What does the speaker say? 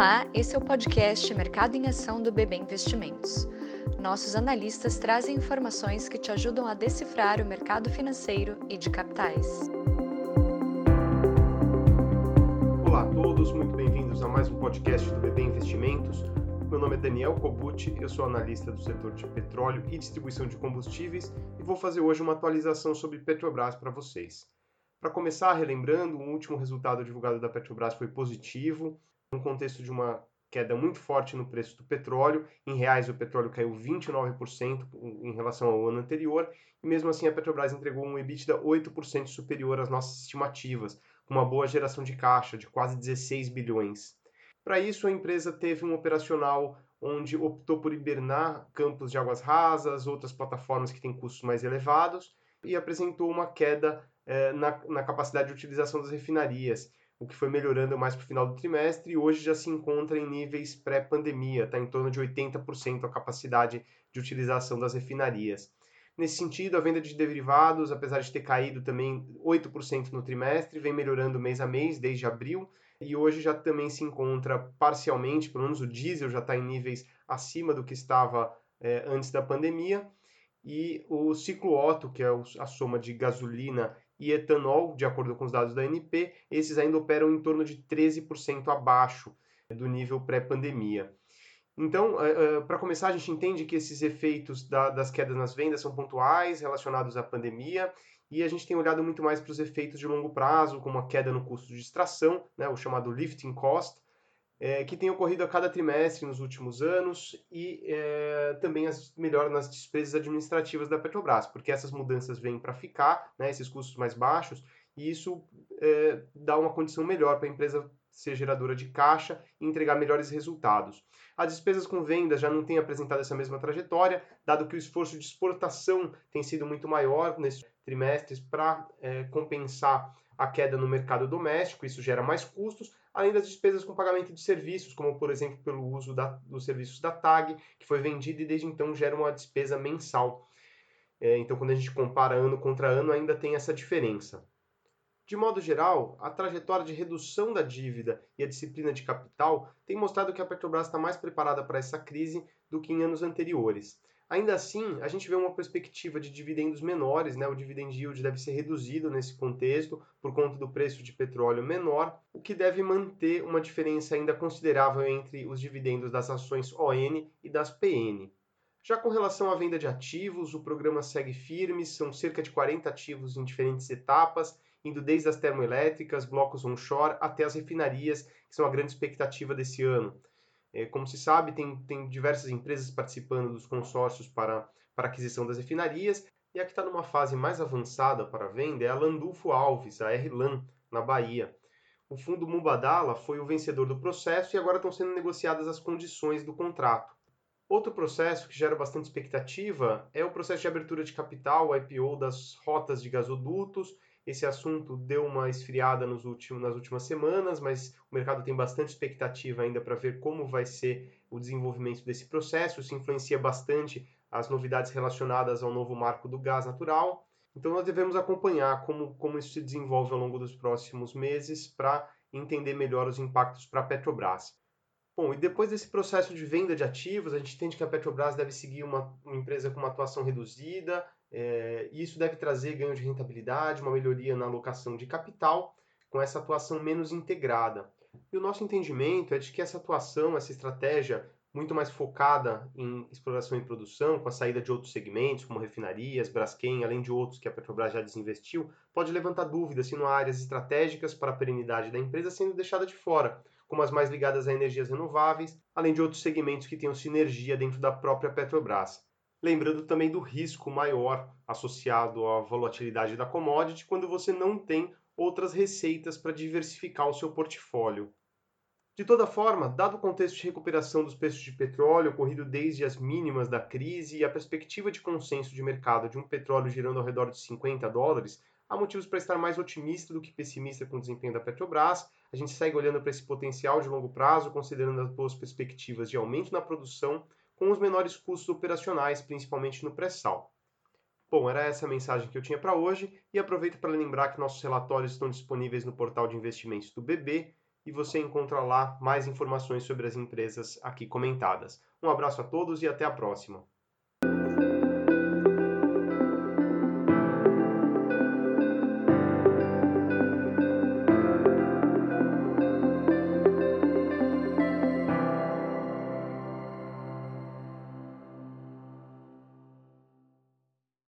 Olá, esse é o podcast Mercado em Ação do BB Investimentos. Nossos analistas trazem informações que te ajudam a decifrar o mercado financeiro e de capitais. Olá a todos, muito bem-vindos a mais um podcast do BB Investimentos. Meu nome é Daniel Kobuti, eu sou analista do setor de petróleo e distribuição de combustíveis e vou fazer hoje uma atualização sobre Petrobras para vocês. Para começar, relembrando, o último resultado divulgado da Petrobras foi positivo, no contexto de uma queda muito forte no preço do petróleo. Em reais, o petróleo caiu 29% em relação ao ano anterior, e mesmo assim a Petrobras entregou um EBITDA 8% superior às nossas estimativas, com uma boa geração de caixa de quase 16 bilhões. Para isso, a empresa teve um operacional onde optou por hibernar campos de águas rasas, outras plataformas que têm custos mais elevados, e apresentou uma queda eh, na, na capacidade de utilização das refinarias, o que foi melhorando mais para o final do trimestre e hoje já se encontra em níveis pré-pandemia, está em torno de 80% a capacidade de utilização das refinarias. Nesse sentido, a venda de derivados, apesar de ter caído também 8% no trimestre, vem melhorando mês a mês desde abril e hoje já também se encontra parcialmente, pelo menos o diesel já está em níveis acima do que estava eh, antes da pandemia. E o ciclo Otto, que é a soma de gasolina e etanol, de acordo com os dados da ANP, esses ainda operam em torno de 13% abaixo do nível pré-pandemia. Então, é, é, para começar, a gente entende que esses efeitos das quedas nas vendas são pontuais, relacionados à pandemia, e a gente tem olhado muito mais para os efeitos de longo prazo, como a queda no custo de extração, né, o chamado lifting cost, é, que tem ocorrido a cada trimestre nos últimos anos e é, também as melhoras nas despesas administrativas da Petrobras, porque essas mudanças vêm para ficar, né, esses custos mais baixos, e isso é, dá uma condição melhor para a empresa ser geradora de caixa e entregar melhores resultados. As despesas com vendas já não têm apresentado essa mesma trajetória, dado que o esforço de exportação tem sido muito maior nesses trimestres para é, compensar a queda no mercado doméstico, isso gera mais custos, além das despesas com pagamento de serviços, como por exemplo pelo uso da, dos serviços da TAG, que foi vendido e desde então gera uma despesa mensal. É, então, quando a gente compara ano contra ano, ainda tem essa diferença. De modo geral, a trajetória de redução da dívida e a disciplina de capital tem mostrado que a Petrobras está mais preparada para essa crise do que em anos anteriores. Ainda assim, a gente vê uma perspectiva de dividendos menores, né? o dividend yield deve ser reduzido nesse contexto por conta do preço de petróleo menor, o que deve manter uma diferença ainda considerável entre os dividendos das ações ON e das PN. Já com relação à venda de ativos, o programa segue firme, são cerca de 40 ativos em diferentes etapas, indo desde as termoelétricas, blocos onshore, até as refinarias, que são a grande expectativa desse ano. É, como se sabe, tem, tem diversas empresas participando dos consórcios para, para aquisição das refinarias, e a que está numa fase mais avançada para venda é a Landulfo Alves, a RLAN, na Bahia. O fundo Mubadala foi o vencedor do processo e agora estão sendo negociadas as condições do contrato. Outro processo que gera bastante expectativa é o processo de abertura de capital, o IPO das rotas de gasodutos esse assunto deu uma esfriada nos últimos, nas últimas semanas, mas o mercado tem bastante expectativa ainda para ver como vai ser o desenvolvimento desse processo. Isso influencia bastante as novidades relacionadas ao novo marco do gás natural. Então, nós devemos acompanhar como, como isso se desenvolve ao longo dos próximos meses para entender melhor os impactos para a Petrobras. Bom, e depois desse processo de venda de ativos, a gente entende que a Petrobras deve seguir uma, uma empresa com uma atuação reduzida, é, isso deve trazer ganho de rentabilidade, uma melhoria na alocação de capital, com essa atuação menos integrada. E o nosso entendimento é de que essa atuação, essa estratégia muito mais focada em exploração e produção, com a saída de outros segmentos, como refinarias, Braskem, além de outros que a Petrobras já desinvestiu, pode levantar dúvidas se não há áreas estratégicas para a perenidade da empresa sendo deixada de fora, como as mais ligadas a energias renováveis, além de outros segmentos que tenham sinergia dentro da própria Petrobras. Lembrando também do risco maior associado à volatilidade da commodity quando você não tem outras receitas para diversificar o seu portfólio. De toda forma, dado o contexto de recuperação dos preços de petróleo ocorrido desde as mínimas da crise e a perspectiva de consenso de mercado de um petróleo girando ao redor de 50 dólares, há motivos para estar mais otimista do que pessimista com o desempenho da Petrobras. A gente segue olhando para esse potencial de longo prazo, considerando as boas perspectivas de aumento na produção com os menores custos operacionais, principalmente no pré-sal. Bom, era essa a mensagem que eu tinha para hoje e aproveito para lembrar que nossos relatórios estão disponíveis no portal de investimentos do BB e você encontra lá mais informações sobre as empresas aqui comentadas. Um abraço a todos e até a próxima.